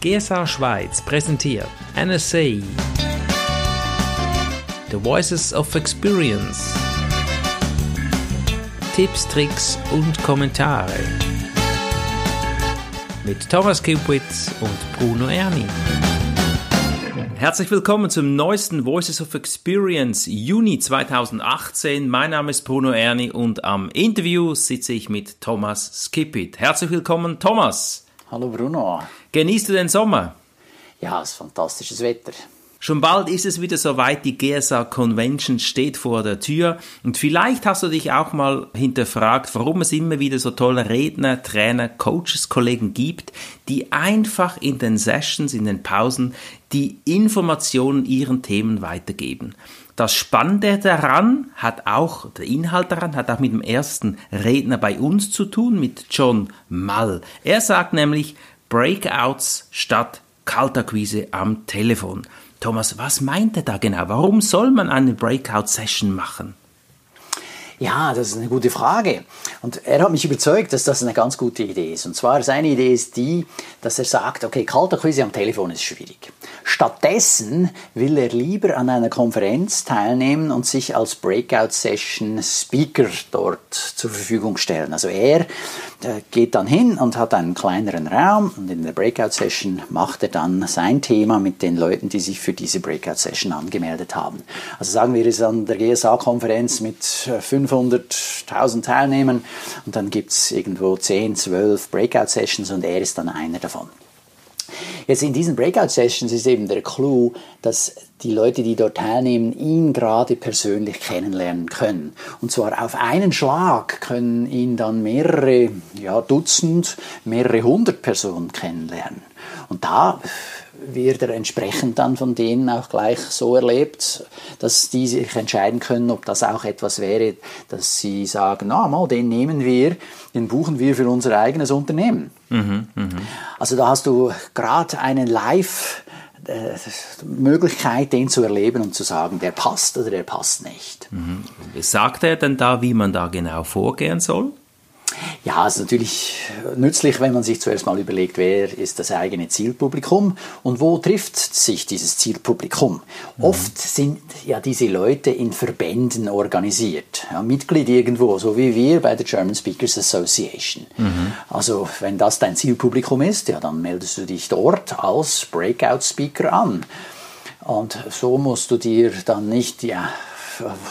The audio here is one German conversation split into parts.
GSA Schweiz präsentiert NSA The Voices of Experience Tipps, Tricks und Kommentare mit Thomas Kupitz und Bruno Erni. Herzlich willkommen zum neuesten Voices of Experience Juni 2018. Mein Name ist Bruno Erni und am Interview sitze ich mit Thomas Skipit. Herzlich willkommen, Thomas. Hallo Bruno. Genießt du den Sommer? Ja, es ist fantastisches Wetter. Schon bald ist es wieder soweit, die GSA Convention steht vor der Tür und vielleicht hast du dich auch mal hinterfragt, warum es immer wieder so tolle Redner, Trainer, Coaches, Kollegen gibt, die einfach in den Sessions, in den Pausen die Informationen ihren Themen weitergeben. Das Spannende daran hat auch, der Inhalt daran hat auch mit dem ersten Redner bei uns zu tun, mit John Mall. Er sagt nämlich Breakouts statt Kaltakquise am Telefon. Thomas, was meint er da genau? Warum soll man eine Breakout-Session machen? Ja, das ist eine gute Frage. Und er hat mich überzeugt, dass das eine ganz gute Idee ist. Und zwar, seine Idee ist die, dass er sagt, okay, Kaltakquise am Telefon ist schwierig. Stattdessen will er lieber an einer Konferenz teilnehmen und sich als Breakout-Session-Speaker dort zur Verfügung stellen. Also er äh, geht dann hin und hat einen kleineren Raum und in der Breakout-Session macht er dann sein Thema mit den Leuten, die sich für diese Breakout-Session angemeldet haben. Also sagen wir, es an der GSA-Konferenz mit 500.000 äh, Teilnehmern und dann gibt es irgendwo 10, 12 Breakout-Sessions und er ist dann einer davon. Jetzt in diesen Breakout-Sessions ist eben der Clou, dass die Leute, die dort teilnehmen, ihn gerade persönlich kennenlernen können. Und zwar auf einen Schlag können ihn dann mehrere ja, Dutzend, mehrere hundert Personen kennenlernen. Und da wird er entsprechend dann von denen auch gleich so erlebt, dass die sich entscheiden können, ob das auch etwas wäre, dass sie sagen, na mal, den nehmen wir, den buchen wir für unser eigenes Unternehmen. Mhm, mh. Also da hast du gerade einen Live- äh, Möglichkeit, den zu erleben und zu sagen, der passt oder der passt nicht. Mhm. Sagt er denn da, wie man da genau vorgehen soll? Ja, es ist natürlich nützlich, wenn man sich zuerst mal überlegt, wer ist das eigene Zielpublikum und wo trifft sich dieses Zielpublikum. Mhm. Oft sind ja diese Leute in Verbänden organisiert, ja, Mitglied irgendwo, so wie wir bei der German Speakers Association. Mhm. Also wenn das dein Zielpublikum ist, ja, dann meldest du dich dort als Breakout Speaker an. Und so musst du dir dann nicht ja,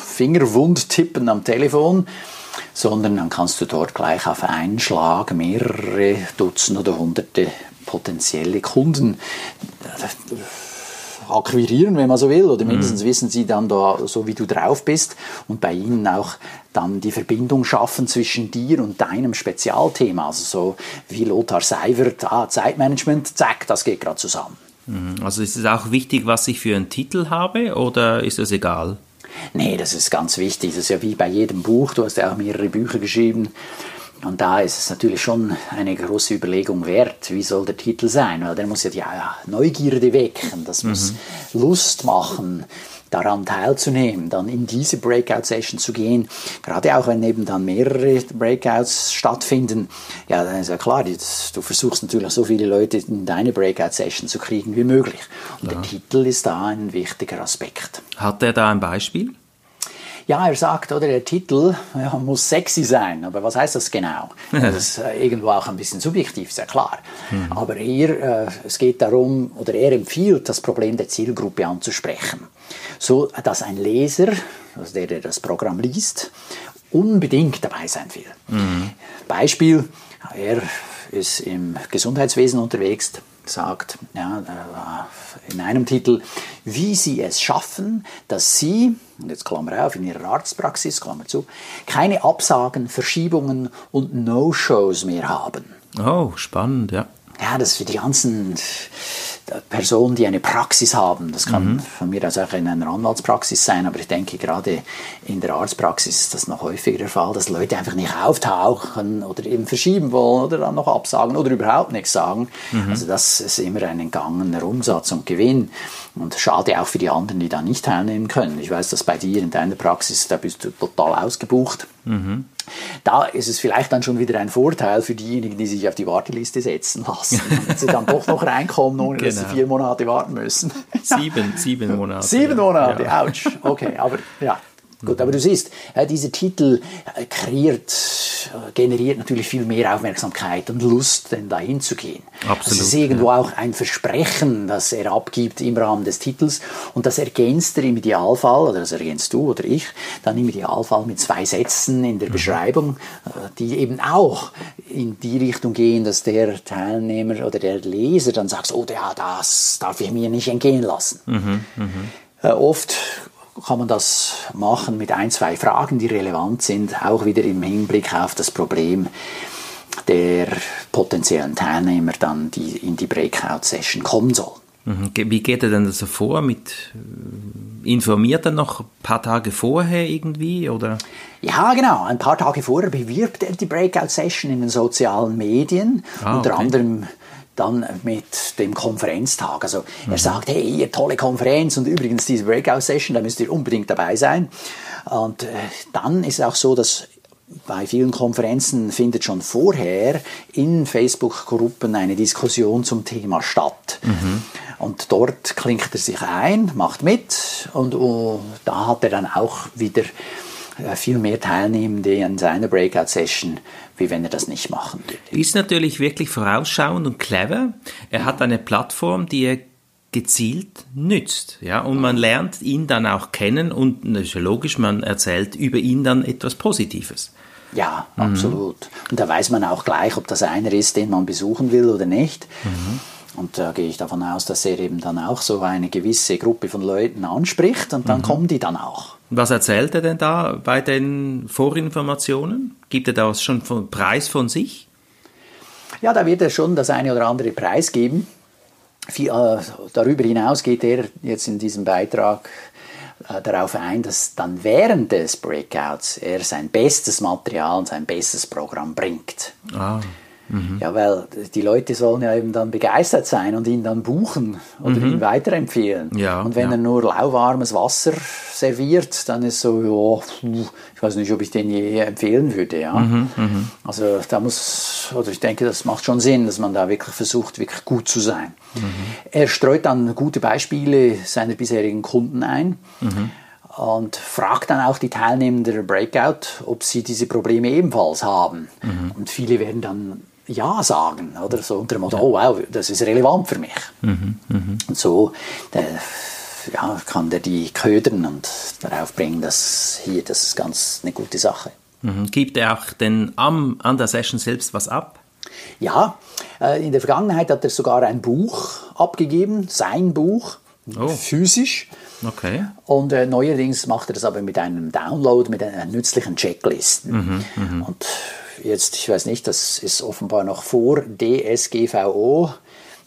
Fingerwund tippen am Telefon, sondern dann kannst du dort gleich auf einen Schlag mehrere Dutzend oder Hunderte potenzielle Kunden äh, akquirieren, wenn man so will, oder mindestens mhm. wissen sie dann da, so wie du drauf bist und bei ihnen auch dann die Verbindung schaffen zwischen dir und deinem Spezialthema. Also so wie Lothar Seivert, ah, Zeitmanagement, zack, das geht gerade zusammen. Mhm. Also ist es auch wichtig, was ich für einen Titel habe oder ist das egal? Nee, das ist ganz wichtig. Das ist ja wie bei jedem Buch. Du hast ja auch mehrere Bücher geschrieben. Und da ist es natürlich schon eine große Überlegung wert, wie soll der Titel sein? Weil der muss ja die Neugierde wecken, das muss mhm. Lust machen daran teilzunehmen, dann in diese Breakout-Session zu gehen, gerade auch wenn eben dann mehrere Breakouts stattfinden, ja, dann ist ja klar, du versuchst natürlich so viele Leute in deine Breakout-Session zu kriegen wie möglich. Und ja. der Titel ist da ein wichtiger Aspekt. Hat er da ein Beispiel? Ja, er sagt, oder der Titel ja, muss sexy sein, aber was heißt das genau? Das ist äh, irgendwo auch ein bisschen subjektiv, ist ja klar. Mhm. Aber hier, äh, es geht darum, oder er empfiehlt, das Problem der Zielgruppe anzusprechen so dass ein Leser, also der, der das Programm liest, unbedingt dabei sein will. Mhm. Beispiel, er ist im Gesundheitswesen unterwegs, sagt ja, äh, in einem Titel, wie sie es schaffen, dass sie, und jetzt Klammer auf, in ihrer Arztpraxis, Klammer zu, keine Absagen, Verschiebungen und No-Shows mehr haben. Oh, spannend, ja. Ja, das für die ganzen Personen, die eine Praxis haben. Das kann mhm. von mir aus auch in einer Anwaltspraxis sein, aber ich denke, gerade in der Arztpraxis ist das noch häufiger der Fall, dass Leute einfach nicht auftauchen oder eben verschieben wollen oder dann noch absagen oder überhaupt nichts sagen. Mhm. Also das ist immer ein entgangener Umsatz und Gewinn. Und schade auch für die anderen, die da nicht teilnehmen können. Ich weiß, dass bei dir in deiner Praxis, da bist du total ausgebucht. Mhm. Da ist es vielleicht dann schon wieder ein Vorteil für diejenigen, die sich auf die Warteliste setzen lassen, wenn sie dann doch noch reinkommen, ohne genau. dass sie genau. vier Monate warten müssen. Sieben, sieben Monate. Sieben Monate, ja. ouch. Okay, aber ja, Gut, aber du siehst, dieser Titel äh, kreiert, äh, generiert natürlich viel mehr Aufmerksamkeit und Lust, denn dahin zu gehen. Absolut. Also es ist irgendwo ja. auch ein Versprechen, das er abgibt im Rahmen des Titels und das ergänzt er im Idealfall, oder das ergänzt du oder ich, dann im Idealfall mit zwei Sätzen in der mhm. Beschreibung, äh, die eben auch in die Richtung gehen, dass der Teilnehmer oder der Leser dann sagt, oh ja, das darf ich mir nicht entgehen lassen. Mhm, mh. Oft kann man das machen mit ein, zwei Fragen, die relevant sind, auch wieder im Hinblick auf das Problem der potenziellen Teilnehmer dann, die in die Breakout-Session kommen sollen. Mhm. Wie geht er denn das so vor? Mit, äh, informiert er noch ein paar Tage vorher irgendwie? Oder? Ja, genau. Ein paar Tage vorher bewirbt er die Breakout-Session in den sozialen Medien. Ah, unter okay. anderem dann mit dem Konferenztag. Also mhm. er sagt, hey, ihr tolle Konferenz und übrigens diese Breakout-Session, da müsst ihr unbedingt dabei sein. Und äh, dann ist es auch so, dass bei vielen Konferenzen findet schon vorher in Facebook-Gruppen eine Diskussion zum Thema statt. Mhm. Und dort klingt er sich ein, macht mit und uh, da hat er dann auch wieder viel mehr Teilnehmende in seiner Breakout-Session, wie wenn er das nicht machen würde. Ist natürlich wirklich vorausschauend und clever. Er hat eine Plattform, die er gezielt nützt, ja, und man lernt ihn dann auch kennen und das ist ja logisch, man erzählt über ihn dann etwas Positives. Ja, mhm. absolut. Mhm. Und da weiß man auch gleich, ob das einer ist, den man besuchen will oder nicht. Mhm. Und da gehe ich davon aus, dass er eben dann auch so eine gewisse Gruppe von Leuten anspricht und dann mhm. kommen die dann auch. Was erzählt er denn da bei den Vorinformationen? Gibt er da schon einen Preis von sich? Ja, da wird er schon das eine oder andere Preis geben. Äh, darüber hinaus geht er jetzt in diesem Beitrag äh, darauf ein, dass dann während des Breakouts er sein bestes Material und sein bestes Programm bringt. Ah. Mhm. Ja, weil die Leute sollen ja eben dann begeistert sein und ihn dann buchen oder mhm. ihn weiterempfehlen. Ja, und wenn ja. er nur lauwarmes Wasser serviert, dann ist so, ja, ich weiß nicht, ob ich den je empfehlen würde. Ja. Mhm, mhm, also da muss, oder ich denke, das macht schon Sinn, dass man da wirklich versucht, wirklich gut zu sein. Mhm. Er streut dann gute Beispiele seiner bisherigen Kunden ein mhm. und fragt dann auch die Teilnehmer der Breakout, ob sie diese Probleme ebenfalls haben. Mhm. Und viele werden dann ja sagen, oder? So unter dem Motto, oh wow, das ist relevant für mich. Mhm, mh. Und so der, ja, kann der die ködern und darauf bringen, dass hier, das ist ganz eine gute Sache. Mhm. Gibt er auch denn am, an der Session selbst was ab? Ja, äh, in der Vergangenheit hat er sogar ein Buch abgegeben, sein Buch, oh. physisch. Okay. Und äh, neuerdings macht er das aber mit einem Download, mit einer nützlichen Checklist. Mhm, mh. Und jetzt, ich weiß nicht, das ist offenbar noch vor DSGVO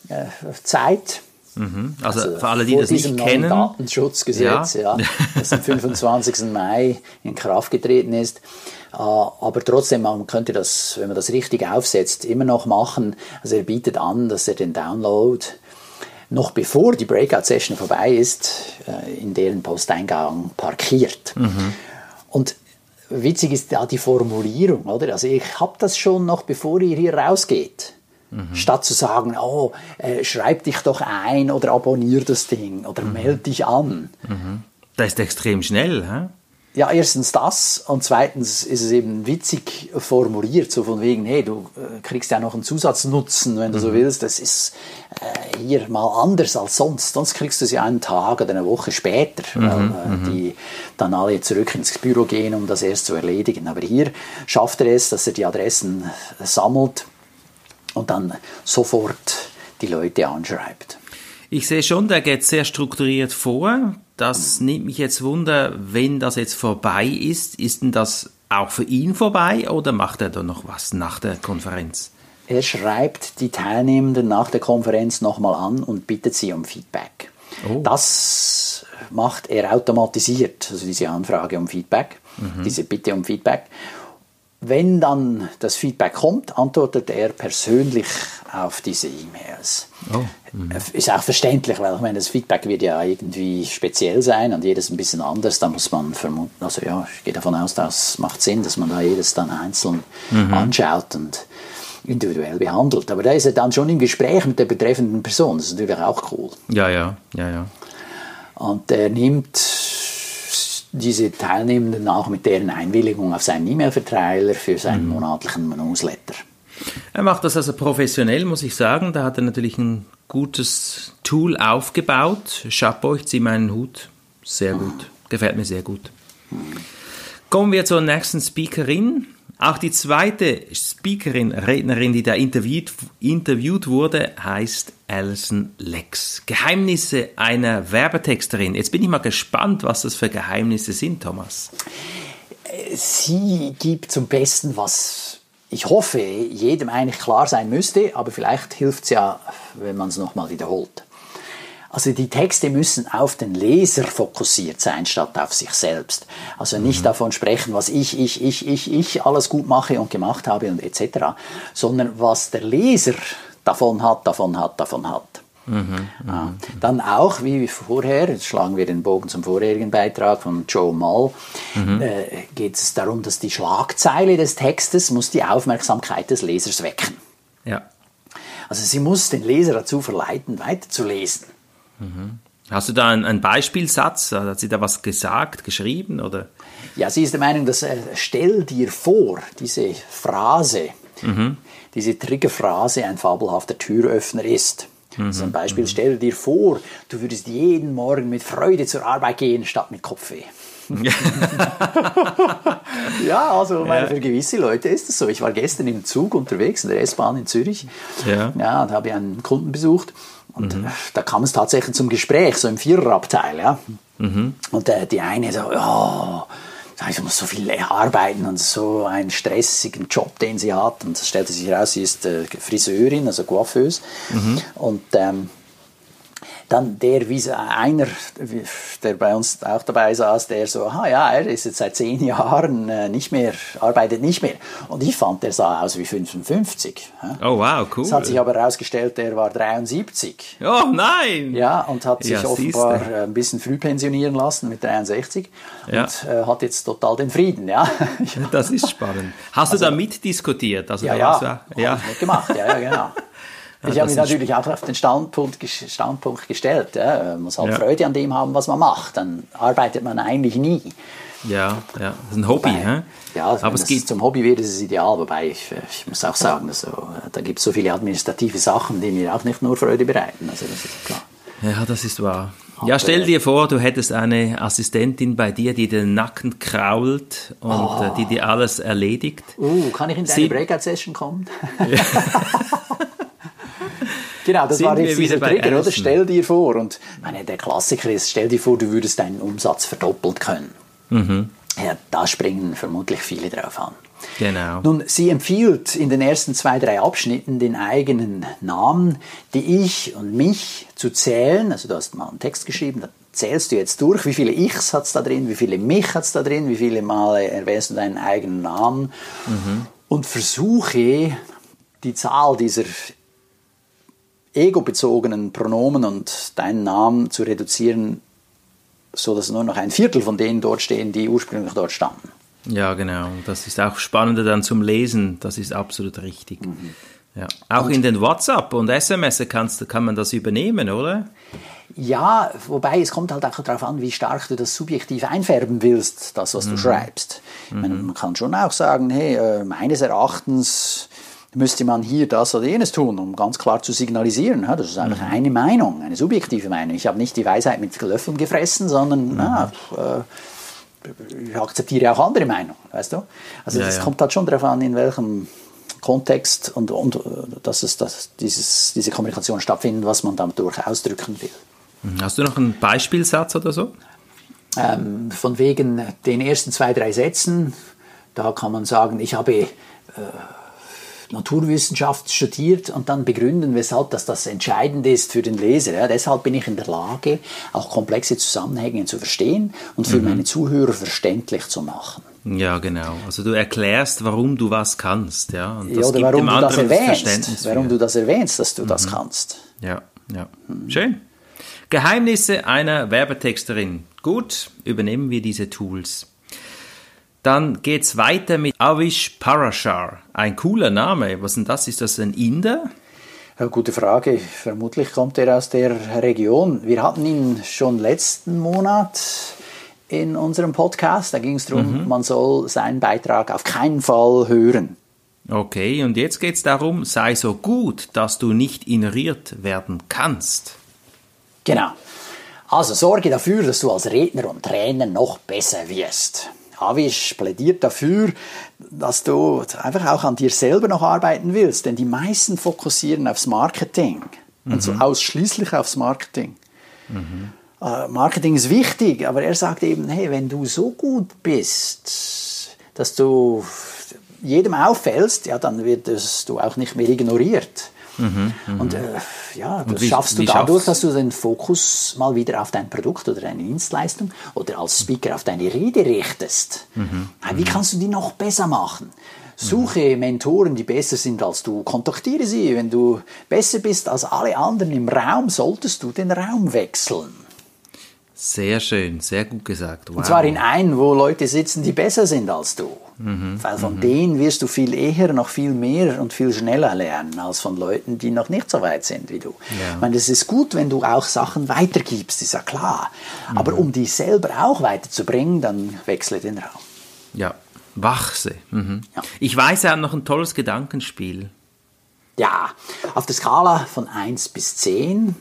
äh, Zeit. Mhm. Also, also, für alle, die das nicht kennen. Datenschutzgesetz, ja. ja, das am 25. Mai in Kraft getreten ist. Äh, aber trotzdem, man könnte das, wenn man das richtig aufsetzt, immer noch machen. Also er bietet an, dass er den Download noch bevor die Breakout-Session vorbei ist, äh, in deren Posteingang parkiert. Mhm. Und witzig ist da die Formulierung, oder? Also ich habe das schon noch, bevor ihr hier rausgeht. Mhm. Statt zu sagen, oh, äh, schreib dich doch ein oder abonnier das Ding oder mhm. melde dich an. Mhm. Das ist extrem schnell, hä? Ja, erstens das und zweitens ist es eben witzig formuliert, so von wegen, hey, du äh, kriegst ja noch einen Zusatznutzen, wenn du mhm. so willst. Das ist äh, hier mal anders als sonst. Sonst kriegst du es ja einen Tag oder eine Woche später, mhm. weil äh, mhm. die dann alle zurück ins Büro gehen, um das erst zu erledigen. Aber hier schafft er es, dass er die Adressen sammelt und dann sofort die Leute anschreibt. Ich sehe schon, der geht sehr strukturiert vor. Das nimmt mich jetzt Wunder, wenn das jetzt vorbei ist, ist denn das auch für ihn vorbei oder macht er da noch was nach der Konferenz? Er schreibt die Teilnehmenden nach der Konferenz nochmal an und bittet sie um Feedback. Oh. Das macht er automatisiert, also diese Anfrage um Feedback, mhm. diese Bitte um Feedback. Wenn dann das Feedback kommt, antwortet er persönlich auf diese E-Mails. Oh. Mhm. Ist auch verständlich, weil ich meine, das Feedback wird ja irgendwie speziell sein und jedes ein bisschen anders. Da muss man vermuten, also ja, ich gehe davon aus, das macht Sinn, dass man da jedes dann einzeln mhm. anschaut und individuell behandelt. Aber da ist er dann schon im Gespräch mit der betreffenden Person. Das ist natürlich auch cool. Ja, ja, ja, ja. Und er nimmt diese Teilnehmenden auch mit deren Einwilligung auf seinen E-Mail-Verteiler für seinen mhm. monatlichen Newsletter. Er macht das also professionell, muss ich sagen. Da hat er natürlich ein gutes Tool aufgebaut. Chapeau, ich ziehe meinen Hut. Sehr gut. Mhm. Gefällt mir sehr gut. Kommen wir zur nächsten Speakerin. Auch die zweite Speakerin, Rednerin, die da interviewt, interviewt wurde, heißt Alison Lex. Geheimnisse einer Werbetexterin. Jetzt bin ich mal gespannt, was das für Geheimnisse sind, Thomas. Sie gibt zum Besten, was ich hoffe, jedem eigentlich klar sein müsste, aber vielleicht hilft es ja, wenn man es nochmal wiederholt. Also die Texte müssen auf den Leser fokussiert sein, statt auf sich selbst. Also nicht mhm. davon sprechen, was ich, ich, ich, ich, ich alles gut mache und gemacht habe und etc., sondern was der Leser davon hat, davon hat, davon hat. Mhm, ja. Mhm. Dann auch, wie vorher, jetzt schlagen wir den Bogen zum vorherigen Beitrag von Joe Moll, mhm. äh, geht es darum, dass die Schlagzeile des Textes muss die Aufmerksamkeit des Lesers wecken. Ja. Also sie muss den Leser dazu verleiten, weiterzulesen. Hast du da einen, einen, Beispielsatz? Hat sie da was gesagt, geschrieben? Oder? Ja, sie ist der Meinung, dass äh, stell dir vor, diese Phrase, mhm. diese Triggerphrase ein fabelhafter Türöffner ist. Mhm. Zum Beispiel, mhm. stell dir vor, du würdest jeden Morgen mit Freude zur Arbeit gehen, statt mit Kopfweh. ja, also meine, für gewisse Leute ist das so. Ich war gestern im Zug unterwegs, in der S-Bahn in Zürich. Ja. ja, und habe einen Kunden besucht. Und mhm. da kam es tatsächlich zum Gespräch, so im Viererabteil. Ja? Mhm. Und äh, die eine so, ja, ich muss so viel arbeiten und so einen stressigen Job, den sie hat. Und es stellte sich heraus, sie ist äh, Friseurin, also Coiffeuse. Mhm. Und ähm, dann der, wie einer, der bei uns auch dabei saß, der so, ah ja, er ist jetzt seit zehn Jahren äh, nicht mehr, arbeitet nicht mehr. Und ich fand, der sah aus wie 55. Oh wow, cool. Es hat sich aber herausgestellt, er war 73. Oh nein! Ja, und hat sich ja, offenbar siehste. Äh, ein bisschen früh pensionieren lassen mit 63 ja. und äh, hat jetzt total den Frieden. Ja. Das ist spannend. Hast also, du da mitdiskutiert? Also, ja, ja, ja. gemacht, ja, ja, genau. ich habe mich natürlich auch auf den Standpunkt, Standpunkt gestellt. Ja. Man muss halt ja. Freude an dem haben, was man macht. Dann arbeitet man eigentlich nie. Ja, ja, das ist ein Hobby. Wobei, Ja, aber es geht zum Hobby wird, ist es ideal. Wobei ich, ich muss auch sagen, also, da gibt es so viele administrative Sachen, die mir auch nicht nur Freude bereiten. Also das ist klar. Ja, das ist wahr. Ja, stell dir vor, du hättest eine Assistentin bei dir, die den Nacken krault und oh. die dir alles erledigt. Uh, kann ich in deine Breakout-Session kommen? Genau, das war jetzt dieser Trigger, oder? Stell dir vor, und meine, der Klassiker ist, stell dir vor, du würdest deinen Umsatz verdoppeln können. Mhm. Ja, da springen vermutlich viele drauf an. Genau. Nun, sie empfiehlt in den ersten zwei, drei Abschnitten den eigenen Namen, die ich und mich zu zählen. Also du hast mal einen Text geschrieben, da zählst du jetzt durch, wie viele Ichs hat es da drin, wie viele mich hat es da drin, wie viele Male erwähnst du deinen eigenen Namen mhm. und versuche die Zahl dieser ego-bezogenen Pronomen und deinen Namen zu reduzieren, so dass nur noch ein Viertel von denen dort stehen, die ursprünglich dort standen. Ja, genau. Das ist auch spannender dann zum Lesen. Das ist absolut richtig. Mhm. Ja. Auch und, in den WhatsApp und SMS kannst, kann man das übernehmen, oder? Ja, wobei es kommt halt auch darauf an, wie stark du das subjektiv einfärben willst, das, was mhm. du schreibst. Mhm. Meine, man kann schon auch sagen, hey, äh, meines Erachtens müsste man hier das oder jenes tun, um ganz klar zu signalisieren. Das ist einfach mhm. eine Meinung, eine subjektive Meinung. Ich habe nicht die Weisheit mit Löffeln gefressen, sondern mhm. na, äh, ich akzeptiere auch andere Meinungen, weißt du? Also es ja. kommt halt schon darauf an, in welchem Kontext und, und dass, es, dass dieses, diese Kommunikation stattfindet, was man dadurch ausdrücken will. Mhm. Hast du noch einen Beispielsatz oder so? Ähm, von wegen den ersten zwei, drei Sätzen, da kann man sagen, ich habe äh, Naturwissenschaft studiert und dann begründen, weshalb das, das entscheidend ist für den Leser. Ja, deshalb bin ich in der Lage, auch komplexe Zusammenhänge zu verstehen und für mhm. meine Zuhörer verständlich zu machen. Ja, genau. Also du erklärst, warum du was kannst, ja. Und das ja, oder gibt warum dem du das erwähnst, warum du das erwähnst, dass du mhm. das kannst. Ja, ja. Mhm. Schön. Geheimnisse einer Werbetexterin. Gut, übernehmen wir diese Tools. Dann geht's weiter mit Avish Parashar. Ein cooler Name. Was denn das? Ist das ein Inder? Gute Frage. Vermutlich kommt er aus der Region. Wir hatten ihn schon letzten Monat in unserem Podcast. Da ging es darum, mhm. man soll seinen Beitrag auf keinen Fall hören. Okay, und jetzt geht es darum, sei so gut, dass du nicht ignoriert werden kannst. Genau. Also sorge dafür, dass du als Redner und Trainer noch besser wirst. Avish plädiert dafür, dass du einfach auch an dir selber noch arbeiten willst, denn die meisten fokussieren aufs Marketing mhm. und so ausschließlich aufs Marketing. Mhm. Marketing ist wichtig, aber er sagt eben, hey, wenn du so gut bist, dass du jedem auffällst, ja, dann wirst du auch nicht mehr ignoriert. Mhm, mhm, und äh, ja, das wie, schaffst du dadurch, dass du den Fokus mal wieder auf dein Produkt oder deine Dienstleistung oder als Speaker auf deine Rede richtest. Mhm, wie kannst du die noch besser machen? Suche Mentoren, die besser sind als du. Kontaktiere sie. Wenn du besser bist als alle anderen im Raum, solltest du den Raum wechseln. Sehr schön, sehr gut gesagt. Wow. Und zwar in einen, wo Leute sitzen, die besser sind als du. Mhm. Weil von mhm. denen wirst du viel eher, noch viel mehr und viel schneller lernen, als von Leuten, die noch nicht so weit sind wie du. Ja. Ich meine, es ist gut, wenn du auch Sachen weitergibst, ist ja klar. Mhm. Aber um die selber auch weiterzubringen, dann wechsle den Raum. Ja, wachse. Mhm. Ja. Ich weiß, er hat noch ein tolles Gedankenspiel. Ja, auf der Skala von 1 bis 10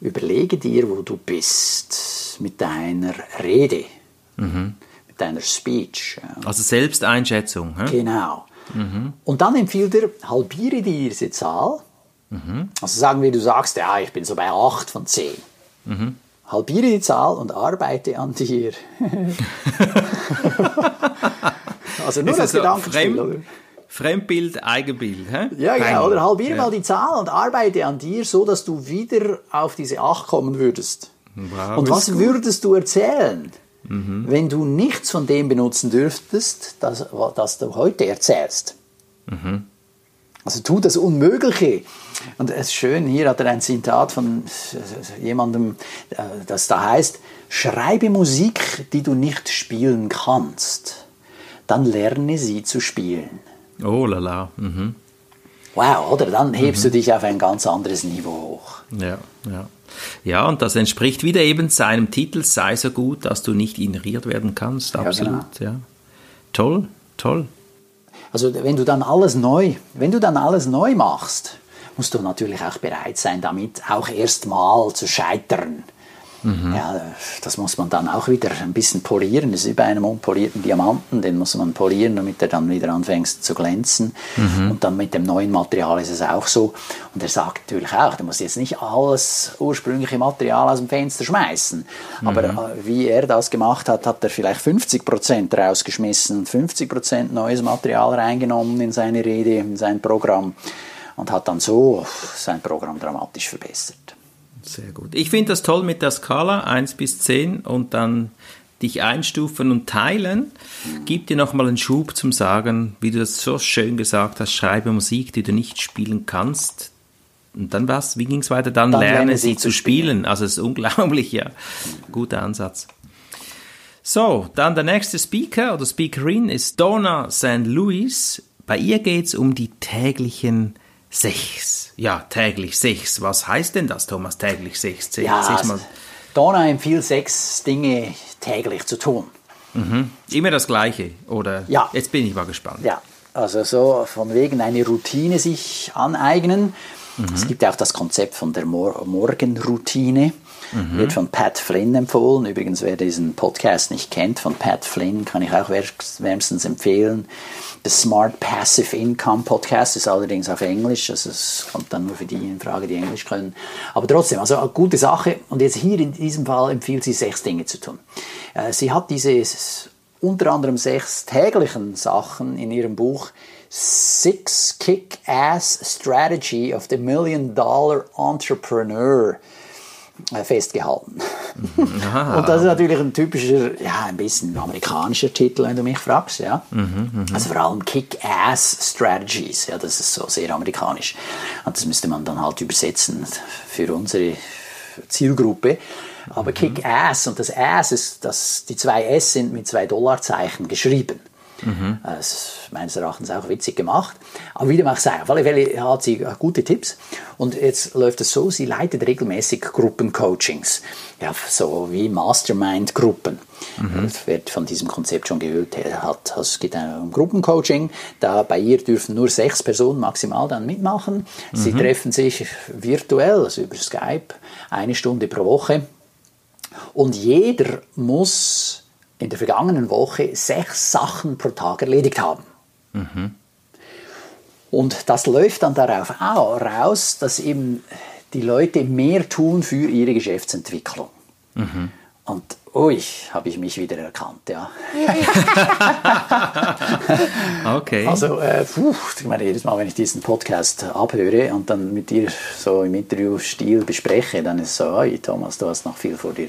Überlege dir, wo du bist mit deiner Rede, mhm. mit deiner Speech. Also Selbsteinschätzung. He? Genau. Mhm. Und dann empfiehlt er, halbiere dir diese Zahl. Mhm. Also sagen wir, du sagst, ja, ich bin so bei 8 von 10. Mhm. Halbiere die Zahl und arbeite an dir. also nur das, das Gedankenspiel, oder? Fremdbild, Eigenbild. Hä? Ja, genau. Oder halbiere ja. mal die Zahl und arbeite an dir, so dass du wieder auf diese 8 kommen würdest. Wow, und was würdest du erzählen, mhm. wenn du nichts von dem benutzen dürftest, das, das du heute erzählst? Mhm. Also tu das Unmögliche. Und es ist schön, hier hat er ein Zitat von jemandem, äh, das da heißt, schreibe Musik, die du nicht spielen kannst, dann lerne sie zu spielen. Oh lala. Mhm. Wow, oder? Dann hebst mhm. du dich auf ein ganz anderes Niveau hoch. Ja, ja. Ja, und das entspricht wieder eben seinem Titel, sei so gut, dass du nicht ignoriert werden kannst. Absolut, ja. Genau. ja. Toll, toll. Also wenn du dann alles neu, wenn du dann alles neu machst, musst du natürlich auch bereit sein, damit auch erstmal zu scheitern. Mhm. Ja, das muss man dann auch wieder ein bisschen polieren. Das ist wie bei einem unpolierten Diamanten, den muss man polieren, damit er dann wieder anfängt zu glänzen. Mhm. Und dann mit dem neuen Material ist es auch so. Und er sagt natürlich auch, du musst jetzt nicht alles ursprüngliche Material aus dem Fenster schmeißen. Mhm. Aber äh, wie er das gemacht hat, hat er vielleicht 50 Prozent rausgeschmissen, 50 Prozent neues Material reingenommen in seine Rede, in sein Programm und hat dann so sein Programm dramatisch verbessert. Sehr gut. Ich finde das toll mit der Skala 1 bis 10 und dann dich einstufen und teilen. Gib dir nochmal einen Schub zum Sagen, wie du das so schön gesagt hast, schreibe Musik, die du nicht spielen kannst. Und dann was? Wie ging es weiter? Dann, dann lerne, lerne sie zu spielen. spielen. Also es ist unglaublich, ja. Guter Ansatz. So, dann der nächste Speaker oder Speakerin ist Donna St. Louis. Bei ihr geht es um die täglichen Sechs. Ja, täglich sechs. Was heißt denn das, Thomas, täglich sechs? sechs ja, sechsmal. Donna empfiehlt sechs Dinge täglich zu tun. Mhm. Immer das Gleiche, oder? Ja. Jetzt bin ich mal gespannt. Ja, also so von wegen eine Routine sich aneignen. Mhm. Es gibt ja auch das Konzept von der Mor Morgenroutine. Mhm. Wird von Pat Flynn empfohlen. Übrigens, wer diesen Podcast nicht kennt, von Pat Flynn kann ich auch wärmstens empfehlen. The Smart Passive Income Podcast ist allerdings auf Englisch, also es kommt dann nur für die in Frage, die Englisch können. Aber trotzdem, also eine gute Sache. Und jetzt hier in diesem Fall empfiehlt sie sechs Dinge zu tun. Äh, sie hat diese unter anderem sechs täglichen Sachen in ihrem Buch Six Kick-Ass Strategy of the Million Dollar Entrepreneur äh, festgehalten. und das ist natürlich ein typischer, ja, ein bisschen amerikanischer Titel, wenn du mich fragst, ja. Mhm, also vor allem Kick-Ass-Strategies, ja, das ist so sehr amerikanisch. Und das müsste man dann halt übersetzen für unsere Zielgruppe. Aber mhm. Kick-Ass und das Ass ist, das, die zwei S sind mit zwei Dollarzeichen geschrieben. Mhm. Das ist meines Erachtens auch witzig gemacht. Aber wie dem auch sei, auf alle Fälle hat sie gute Tipps. Und jetzt läuft es so, sie leitet regelmäßig Gruppencoachings. Ja, so wie Mastermind-Gruppen. Mhm. Wer von diesem Konzept schon gehört hat. Also es geht um Gruppencoaching. Da bei ihr dürfen nur sechs Personen maximal dann mitmachen. Sie mhm. treffen sich virtuell, also über Skype, eine Stunde pro Woche. Und jeder muss in der vergangenen Woche sechs Sachen pro Tag erledigt haben. Mhm. Und das läuft dann darauf raus, dass eben die Leute mehr tun für ihre Geschäftsentwicklung. Mhm. Und ui, habe ich mich wieder erkannt, ja. okay. Also, äh, puh, ich meine, jedes Mal, wenn ich diesen Podcast abhöre und dann mit dir so im Interviewstil bespreche, dann ist es so, oi, Thomas, du hast noch viel vor dir.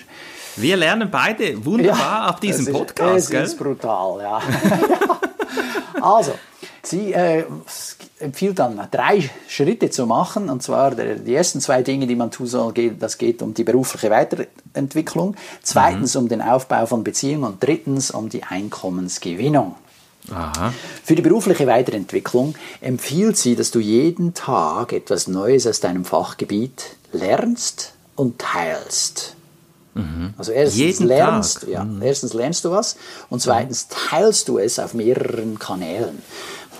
Wir lernen beide wunderbar ja, ab diesem Podcast. Es ist brutal, ja. also, sie äh, empfiehlt dann drei Schritte zu machen. Und zwar der, die ersten zwei Dinge, die man tun soll, geht, das geht um die berufliche Weiterentwicklung. Zweitens mhm. um den Aufbau von Beziehungen. Und drittens um die Einkommensgewinnung. Aha. Für die berufliche Weiterentwicklung empfiehlt sie, dass du jeden Tag etwas Neues aus deinem Fachgebiet lernst und teilst. Mhm. Also erstens Jeden lernst, Tag. Ja, mhm. erstens lernst du was und zweitens teilst du es auf mehreren Kanälen,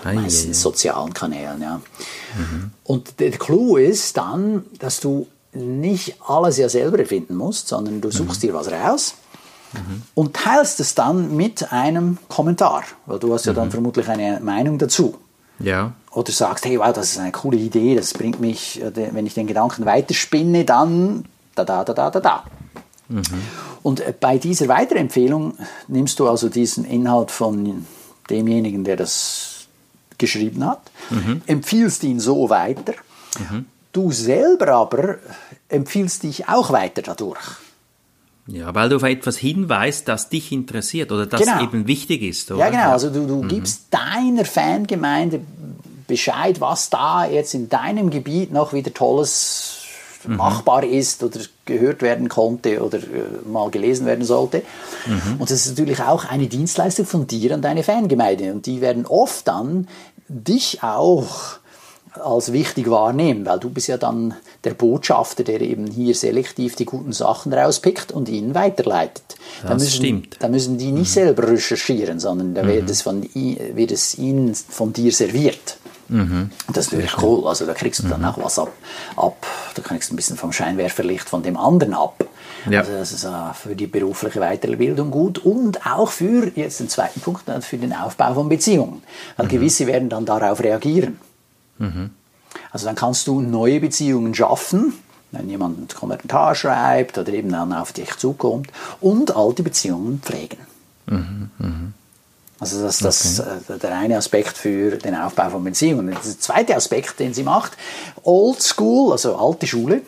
meistens sozialen Kanälen. Ja. Mhm. Und der Clou ist dann, dass du nicht alles ja selber erfinden musst, sondern du suchst mhm. dir was raus mhm. und teilst es dann mit einem Kommentar, weil du hast ja dann mhm. vermutlich eine Meinung dazu. Ja. Oder sagst, hey, wow, das ist eine coole Idee, das bringt mich, äh, wenn ich den Gedanken weiterspinne, dann da, da, da, da, da, da. Mhm. Und äh, bei dieser Weiterempfehlung nimmst du also diesen Inhalt von demjenigen, der das geschrieben hat, mhm. empfiehlst ihn so weiter. Mhm. Du selber aber empfiehlst dich auch weiter dadurch. Ja, weil du auf etwas hinweist, das dich interessiert oder das genau. eben wichtig ist. Oder? Ja, genau. Also du, du mhm. gibst deiner Fangemeinde Bescheid, was da jetzt in deinem Gebiet noch wieder Tolles mhm. machbar ist oder gehört werden konnte oder äh, mal gelesen werden sollte. Mhm. Und das ist natürlich auch eine Dienstleistung von dir an deine Fangemeinde. Und die werden oft dann dich auch als wichtig wahrnehmen, weil du bist ja dann der Botschafter, der eben hier selektiv die guten Sachen rauspickt und ihnen weiterleitet. Das da müssen, stimmt. Da müssen die nicht mhm. selber recherchieren, sondern da wird, mhm. es von, wird es ihnen von dir serviert. Mhm. Das ist natürlich cool. Also da kriegst du dann mhm. auch was ab, ab. Da kriegst du ein bisschen vom Scheinwerferlicht von dem anderen ab. Ja. Also das ist uh, für die berufliche Weiterbildung gut und auch für, jetzt den zweiten Punkt, äh, für den Aufbau von Beziehungen. Weil mhm. gewisse werden dann darauf reagieren. Mhm. Also dann kannst du neue Beziehungen schaffen, wenn jemand einen Kommentar schreibt oder eben dann auf dich zukommt und alte Beziehungen pflegen. Mhm. Mhm. Also das ist okay. Äh, der eine Aspekt für den Aufbau von Beziehungen. Der zweite Aspekt, den sie macht, Old School, also alte Schule,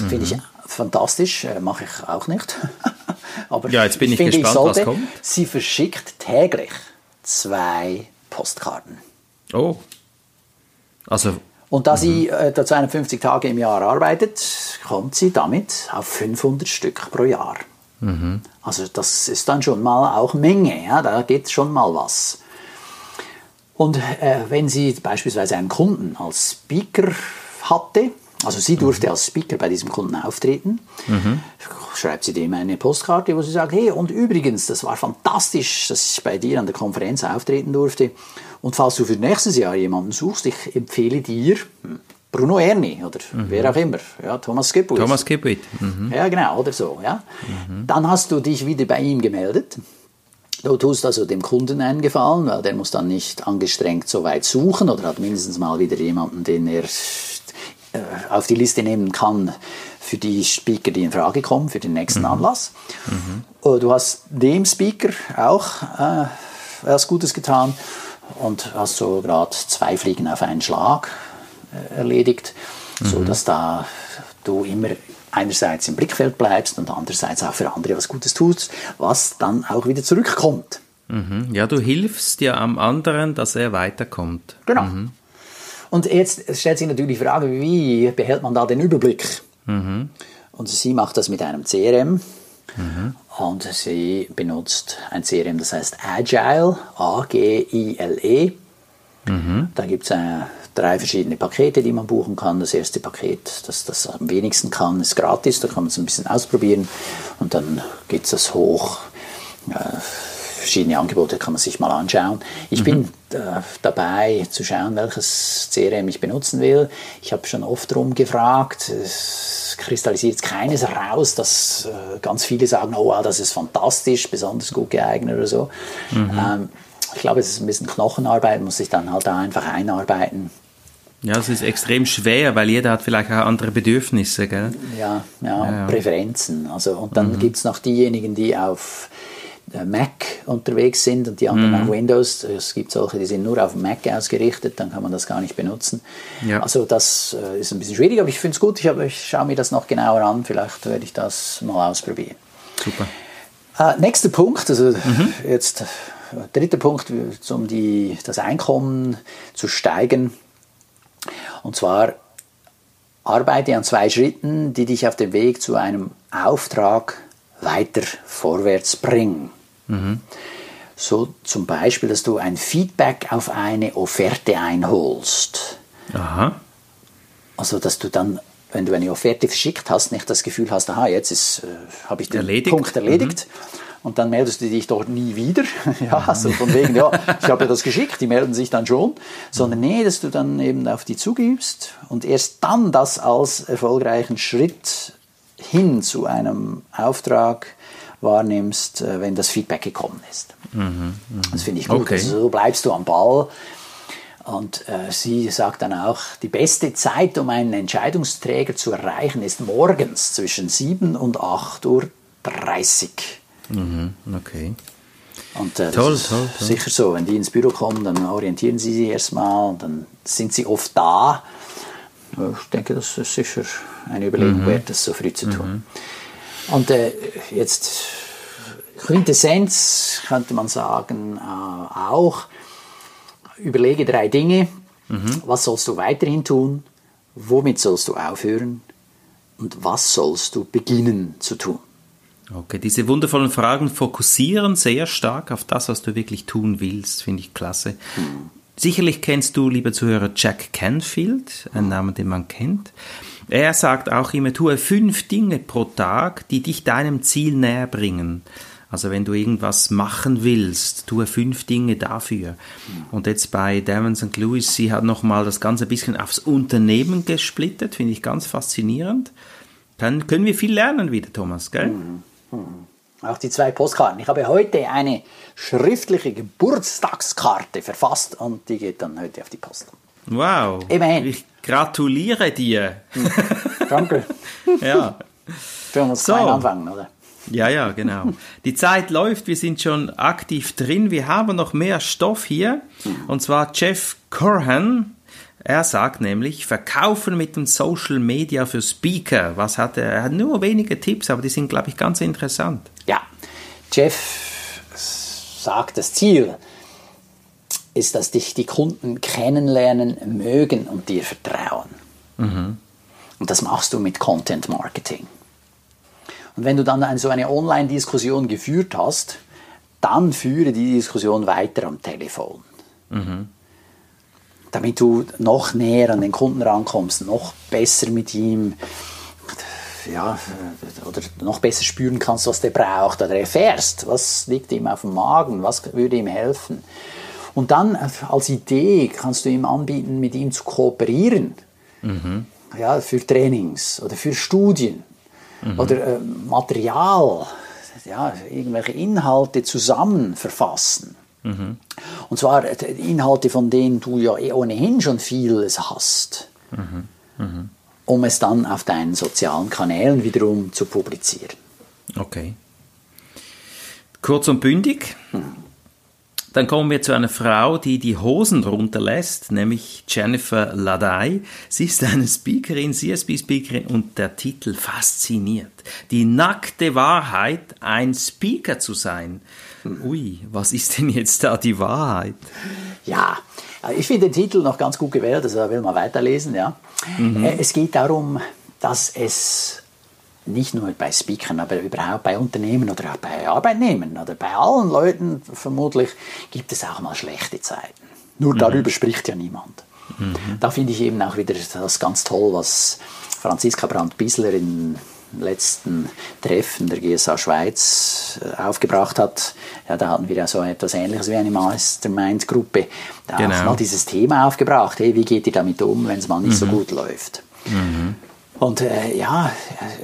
mhm. finde ich fantastisch, äh, mache ich auch nicht. Aber ja, jetzt bin ich, ich gespannt, sollte, was kommt. Sie verschickt täglich zwei Postkarten. Oh. Also und da mhm. sie äh, 250 Tage im Jahr arbeitet, kommt sie damit auf 500 Stück pro Jahr. Mhm. Also das ist dann schon mal auch Menge, ja, da geht schon mal was. Und äh, wenn sie beispielsweise einen Kunden als Speaker hatte, also sie durfte mhm. als Speaker bei diesem Kunden auftreten, mhm. schreibt sie dem eine Postkarte, wo sie sagt, hey, und übrigens, das war fantastisch, dass ich bei dir an der Konferenz auftreten durfte. Und falls du für nächstes Jahr jemanden suchst, ich empfehle dir hm, Bruno Erni oder mhm. wer auch immer, ja, Thomas Skipwith. Thomas Skipwith. Mhm. Ja, genau, oder so. Ja. Mhm. Dann hast du dich wieder bei ihm gemeldet. Du tust also dem Kunden einen Gefallen, weil der muss dann nicht angestrengt so weit suchen oder hat mindestens mal wieder jemanden, den er äh, auf die Liste nehmen kann für die Speaker, die in Frage kommen, für den nächsten mhm. Anlass. Mhm. Du hast dem Speaker auch äh, was Gutes getan und hast so gerade zwei Fliegen auf einen Schlag erledigt, mhm. so dass da du immer einerseits im Blickfeld bleibst und andererseits auch für andere was Gutes tust, was dann auch wieder zurückkommt. Mhm. Ja, du hilfst ja am anderen, dass er weiterkommt. Genau. Mhm. Und jetzt stellt sich natürlich die Frage, wie behält man da den Überblick? Mhm. Und sie macht das mit einem CRM. Mhm. Und sie benutzt ein CRM, das heißt Agile, A-G-I-L-E. Mhm. Da gibt es äh, drei verschiedene Pakete, die man buchen kann. Das erste Paket, das das am wenigsten kann, ist gratis. Da kann man es ein bisschen ausprobieren. Und dann geht es hoch. Äh, verschiedene Angebote kann man sich mal anschauen. Ich mhm. bin äh, dabei zu schauen, welches CRM ich benutzen will. Ich habe schon oft rumgefragt. Es kristallisiert keines raus, dass äh, ganz viele sagen, oh, wow, das ist fantastisch, besonders gut geeignet oder so. Mhm. Ähm, ich glaube, es ist ein bisschen Knochenarbeit, muss sich dann halt da einfach einarbeiten. Ja, es ist extrem schwer, weil jeder hat vielleicht auch andere Bedürfnisse, gell? Ja, ja, ja, ja. Präferenzen. Also, und dann mhm. gibt es noch diejenigen, die auf äh, Mac unterwegs sind und die anderen mhm. auf Windows. Es gibt solche, die sind nur auf Mac ausgerichtet, dann kann man das gar nicht benutzen. Ja. Also das äh, ist ein bisschen schwierig, aber ich finde es gut. Ich, ich schaue mir das noch genauer an. Vielleicht werde ich das mal ausprobieren. Super. Äh, nächster Punkt, also mhm. jetzt äh, dritter Punkt, um die, das Einkommen zu steigern. Und zwar arbeite an zwei Schritten, die dich auf dem Weg zu einem Auftrag weiter vorwärts bringen. Mhm. So zum Beispiel, dass du ein Feedback auf eine Offerte einholst. Aha. Also, dass du dann, wenn du eine Offerte verschickt hast, nicht das Gefühl hast, aha, jetzt äh, habe ich den erledigt. Punkt erledigt. Mhm. Und dann meldest du dich dort nie wieder. ja, also von wegen, ja, ich habe ja das geschickt, die melden sich dann schon. Sondern nee, dass du dann eben auf die zugibst und erst dann das als erfolgreichen Schritt hin zu einem Auftrag wahrnimmst, äh, wenn das Feedback gekommen ist. Mhm, mh. Das finde ich gut. Okay. Also so bleibst du am Ball. Und äh, sie sagt dann auch, die beste Zeit, um einen Entscheidungsträger zu erreichen, ist morgens zwischen 7 und 8.30 Uhr. Mhm, okay. Und äh, toll, toll, toll. sicher so, wenn die ins Büro kommen, dann orientieren sie sich erstmal und dann sind sie oft da. Ich denke, das ist sicher eine Überlegung mhm. wert, das so früh zu tun. Mhm. Und äh, jetzt Quintessenz könnte man sagen, äh, auch, überlege drei Dinge. Mhm. Was sollst du weiterhin tun? Womit sollst du aufhören? Und was sollst du beginnen zu tun? Okay, diese wundervollen Fragen fokussieren sehr stark auf das, was du wirklich tun willst, finde ich klasse. Sicherlich kennst du, lieber Zuhörer, Jack Canfield, einen Namen, den man kennt. Er sagt auch immer, tue fünf Dinge pro Tag, die dich deinem Ziel näher bringen. Also wenn du irgendwas machen willst, tue fünf Dinge dafür. Und jetzt bei Devons and Lewis, sie hat nochmal das Ganze ein bisschen aufs Unternehmen gesplittet, finde ich ganz faszinierend. Dann können wir viel lernen wieder, Thomas, gell? Mhm. Auch die zwei Postkarten. Ich habe heute eine schriftliche Geburtstagskarte verfasst und die geht dann heute auf die Post. Wow. Immerhin. Ich gratuliere dir. Danke. ja. Wir uns so. anfangen, oder? Ja, ja, genau. Die Zeit läuft, wir sind schon aktiv drin. Wir haben noch mehr Stoff hier. Und zwar Jeff Corhan. Er sagt nämlich, verkaufen mit dem Social Media für Speaker. Was hat er? Er hat nur wenige Tipps, aber die sind, glaube ich, ganz interessant. Ja, Jeff sagt, das Ziel ist, dass dich die Kunden kennenlernen, mögen und dir vertrauen. Mhm. Und das machst du mit Content Marketing. Und wenn du dann so eine Online-Diskussion geführt hast, dann führe die Diskussion weiter am Telefon. Mhm. Damit du noch näher an den Kunden rankommst, noch besser mit ihm ja, oder noch besser spüren kannst, was der braucht oder erfährst, was liegt ihm auf dem Magen, was würde ihm helfen. Und dann als Idee kannst du ihm anbieten, mit ihm zu kooperieren. Mhm. Ja, für Trainings oder für Studien mhm. oder äh, Material, ja, irgendwelche Inhalte zusammen verfassen. Mhm. Und zwar äh, Inhalte, von denen du ja eh ohnehin schon vieles hast, mhm. Mhm. um es dann auf deinen sozialen Kanälen wiederum zu publizieren. Okay. Kurz und bündig. Dann kommen wir zu einer Frau, die die Hosen runterlässt, nämlich Jennifer Ladai. Sie ist eine Speakerin, CSB-Speakerin und der Titel fasziniert. Die nackte Wahrheit, ein Speaker zu sein. Ui, was ist denn jetzt da die Wahrheit? Ja, ich finde den Titel noch ganz gut gewählt, also will man weiterlesen. Ja. Mhm. Es geht darum, dass es nicht nur bei Speakern, aber überhaupt bei Unternehmen oder auch bei Arbeitnehmern oder bei allen Leuten vermutlich gibt es auch mal schlechte Zeiten. Nur mhm. darüber spricht ja niemand. Mhm. Da finde ich eben auch wieder das ganz toll, was Franziska Brandt-Bisler im letzten Treffen der GSA Schweiz äh, aufgebracht hat. Ja, da hatten wir ja so etwas Ähnliches wie eine Mastermind-Gruppe. Da genau. auch mal dieses Thema aufgebracht. Hey, wie geht ihr damit um, wenn es mal nicht mhm. so gut läuft? Mhm. Und äh, ja,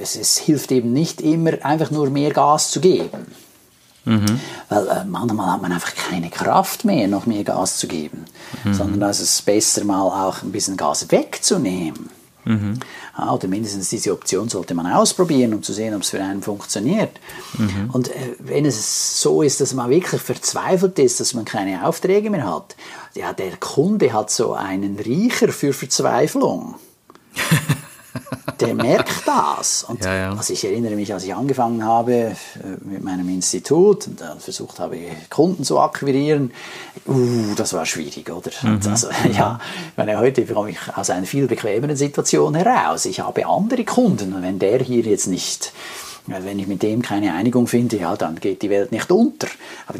es, es, hilft eben nicht immer, einfach nur mehr Gas zu geben. Mhm. Weil äh, manchmal hat man einfach keine Kraft mehr, noch mehr Gas zu geben. Mhm. Sondern da ist es besser, mal auch ein bisschen Gas wegzunehmen. Mhm. Oder mindestens diese Option sollte man ausprobieren, um zu sehen, ob es für einen funktioniert. Mhm. Und äh, wenn es so ist, dass man wirklich verzweifelt ist, dass man keine Aufträge mehr hat, ja, der Kunde hat so einen Riecher für Verzweiflung. der merkt das. Und ja, ja. Also ich erinnere mich, als ich angefangen habe äh, mit meinem Institut und dann versucht habe, Kunden zu akquirieren, uh, das war schwierig, oder? Mhm. Also, ja, ich meine, heute komme ich aus einer viel bequemeren Situation heraus. Ich habe andere Kunden und wenn der hier jetzt nicht wenn ich mit dem keine Einigung finde, ja, dann geht die Welt nicht unter.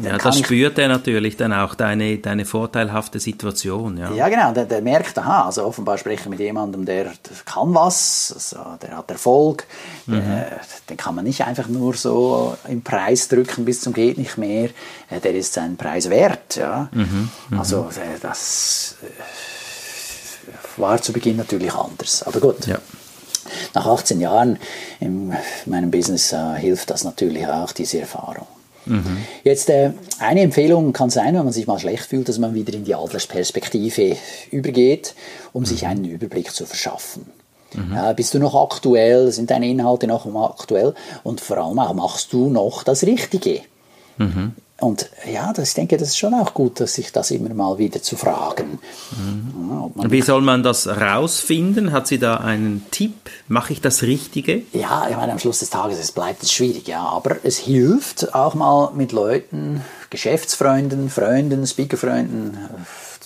ja, das spürt er natürlich dann auch, deine, deine vorteilhafte Situation. Ja, ja genau, der, der merkt, aha, also offenbar spreche ich mit jemandem, der kann was, also der hat Erfolg, mhm. der, den kann man nicht einfach nur so im Preis drücken bis zum geht nicht mehr, äh, der ist seinen Preis wert. Ja. Mhm. Mhm. Also äh, das äh, war zu Beginn natürlich anders, aber gut. Ja nach 18 Jahren in meinem Business äh, hilft das natürlich auch, diese Erfahrung. Mhm. Jetzt äh, eine Empfehlung kann sein, wenn man sich mal schlecht fühlt, dass man wieder in die Adlersperspektive übergeht, um mhm. sich einen Überblick zu verschaffen. Mhm. Bist du noch aktuell? Sind deine Inhalte noch aktuell? Und vor allem auch, machst du noch das Richtige? Mhm. Und ja, das, ich denke, das ist schon auch gut, dass sich das immer mal wieder zu fragen. Mhm. Ja, Wie soll man das rausfinden? Hat sie da einen Tipp? Mache ich das Richtige? Ja, ich meine, am Schluss des Tages es bleibt es schwierig, ja. Aber es hilft auch mal mit Leuten, Geschäftsfreunden, Freunden, Speakerfreunden,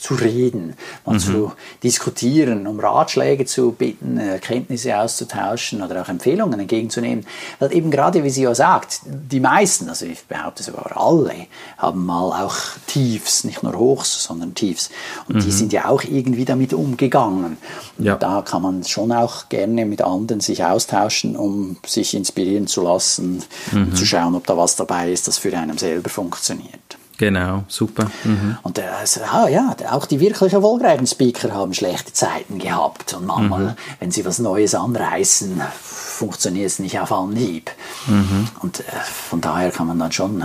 zu reden, mal mhm. zu diskutieren, um Ratschläge zu bitten, Erkenntnisse auszutauschen oder auch Empfehlungen entgegenzunehmen. Weil eben gerade, wie sie ja sagt, die meisten, also ich behaupte sogar alle, haben mal auch Tiefs, nicht nur Hochs, sondern Tiefs. Und mhm. die sind ja auch irgendwie damit umgegangen. Ja. da kann man schon auch gerne mit anderen sich austauschen, um sich inspirieren zu lassen, mhm. um zu schauen, ob da was dabei ist, das für einen selber funktioniert. Genau, super. Mhm. Und äh, also, ah, ja, auch die wirklich erfolgreichen Speaker haben schlechte Zeiten gehabt. Und manchmal, mhm. wenn sie was Neues anreißen, funktioniert es nicht auf Anhieb. Mhm. Und äh, von daher kann man dann schon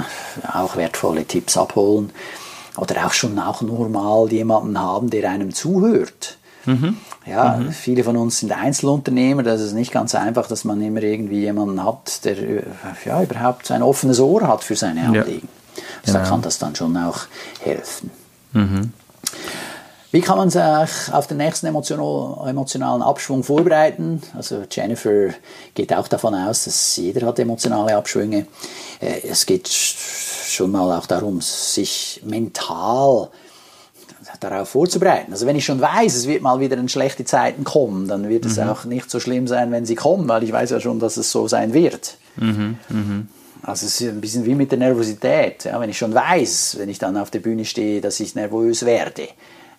auch wertvolle Tipps abholen. Oder auch schon auch nur mal jemanden haben, der einem zuhört. Mhm. Ja, mhm. viele von uns sind Einzelunternehmer, das ist nicht ganz einfach, dass man immer irgendwie jemanden hat, der äh, ja, überhaupt ein offenes Ohr hat für seine Anliegen. Ja. Also genau. Da kann das dann schon auch helfen. Mhm. Wie kann man sich auf den nächsten emotionalen Abschwung vorbereiten? Also Jennifer geht auch davon aus, dass jeder hat emotionale Abschwünge. Äh, es geht schon mal auch darum, sich mental darauf vorzubereiten. Also wenn ich schon weiß, es wird mal wieder in schlechte Zeiten kommen, dann wird es mhm. auch nicht so schlimm sein, wenn sie kommen, weil ich weiß ja schon, dass es so sein wird. Mhm. Mhm. Also es ist ein bisschen wie mit der Nervosität. Ja, wenn ich schon weiß, wenn ich dann auf der Bühne stehe, dass ich nervös werde,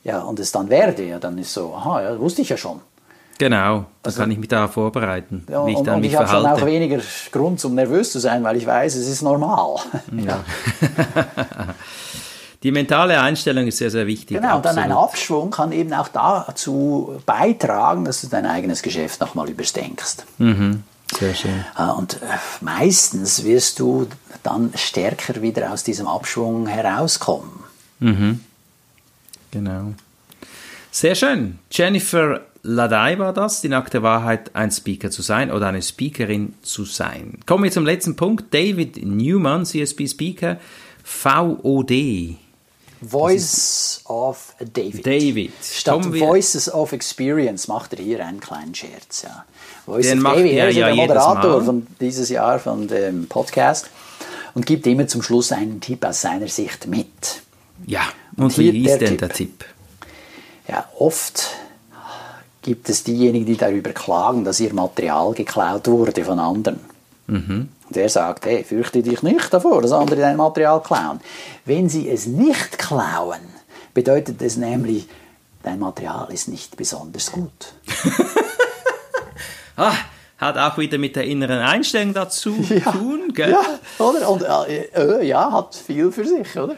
ja, und es dann werde, ja, dann ist so, aha, ja, wusste ich ja schon. Genau, dann also, kann ich mich darauf vorbereiten, ja, wie ich dann und mich ich habe schon auch weniger Grund, um nervös zu sein, weil ich weiß, es ist normal. Ja. Die mentale Einstellung ist sehr, sehr wichtig. Genau, und dann ein Abschwung kann eben auch dazu beitragen, dass du dein eigenes Geschäft nochmal überdenkst. Mhm. Sehr schön. Äh, und äh, meistens wirst du dann stärker wieder aus diesem Abschwung herauskommen. Mhm. Genau. Sehr schön. Jennifer Ladai war das, die nackte Wahrheit, ein Speaker zu sein oder eine Speakerin zu sein. Kommen wir zum letzten Punkt. David Newman, CSB Speaker, VOD. Voice of David. David. Statt Voices of Experience macht er hier einen kleinen Scherz. Ja. Voice Den of David, er ist ja der Moderator von dieses Jahr von dem Podcast und gibt immer zum Schluss einen Tipp aus seiner Sicht mit. Ja, und hier wie ist der denn Tipp. der Tipp? Ja, oft gibt es diejenigen, die darüber klagen, dass ihr Material geklaut wurde von anderen. Mhm. Und er sagt, hey, fürchte dich nicht davor, dass andere dein Material klauen. Wenn sie es nicht klauen, bedeutet es nämlich, dein Material ist nicht besonders gut. Ah, hat auch wieder mit der inneren Einstellung dazu tun, gell? Ja, oder? Und äh, äh, ja, hat viel für sich, oder?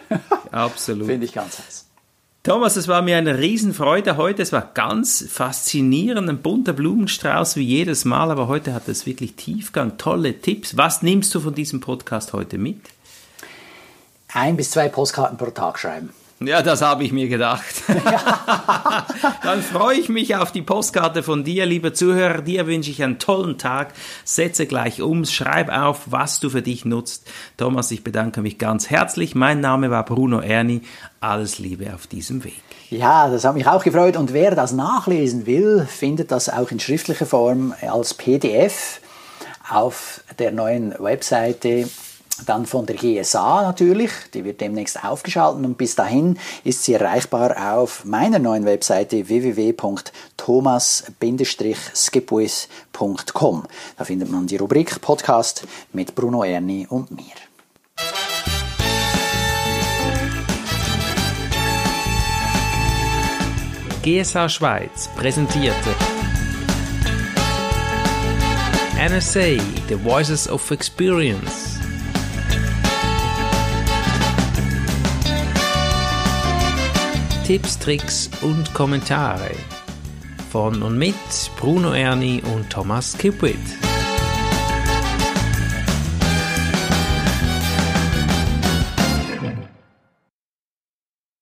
Absolut. Finde ich ganz heiß. Thomas, es war mir eine Riesenfreude heute. Es war ganz faszinierend, ein bunter Blumenstrauß wie jedes Mal, aber heute hat es wirklich Tiefgang, tolle Tipps. Was nimmst du von diesem Podcast heute mit? Ein bis zwei Postkarten pro Tag schreiben. Ja, das habe ich mir gedacht. Dann freue ich mich auf die Postkarte von dir, lieber Zuhörer. Dir wünsche ich einen tollen Tag. Setze gleich um, schreib auf, was du für dich nutzt. Thomas, ich bedanke mich ganz herzlich. Mein Name war Bruno Erni. Alles Liebe auf diesem Weg. Ja, das hat mich auch gefreut. Und wer das nachlesen will, findet das auch in schriftlicher Form als PDF auf der neuen Webseite. Dann von der GSA natürlich, die wird demnächst aufgeschaltet und bis dahin ist sie erreichbar auf meiner neuen Webseite www.thomas-skipwith.com. Da findet man die Rubrik Podcast mit Bruno Erni und mir. GSA Schweiz präsentierte NSA The Voices of Experience. Tipps, Tricks und Kommentare von und mit Bruno Erni und Thomas Kipwit.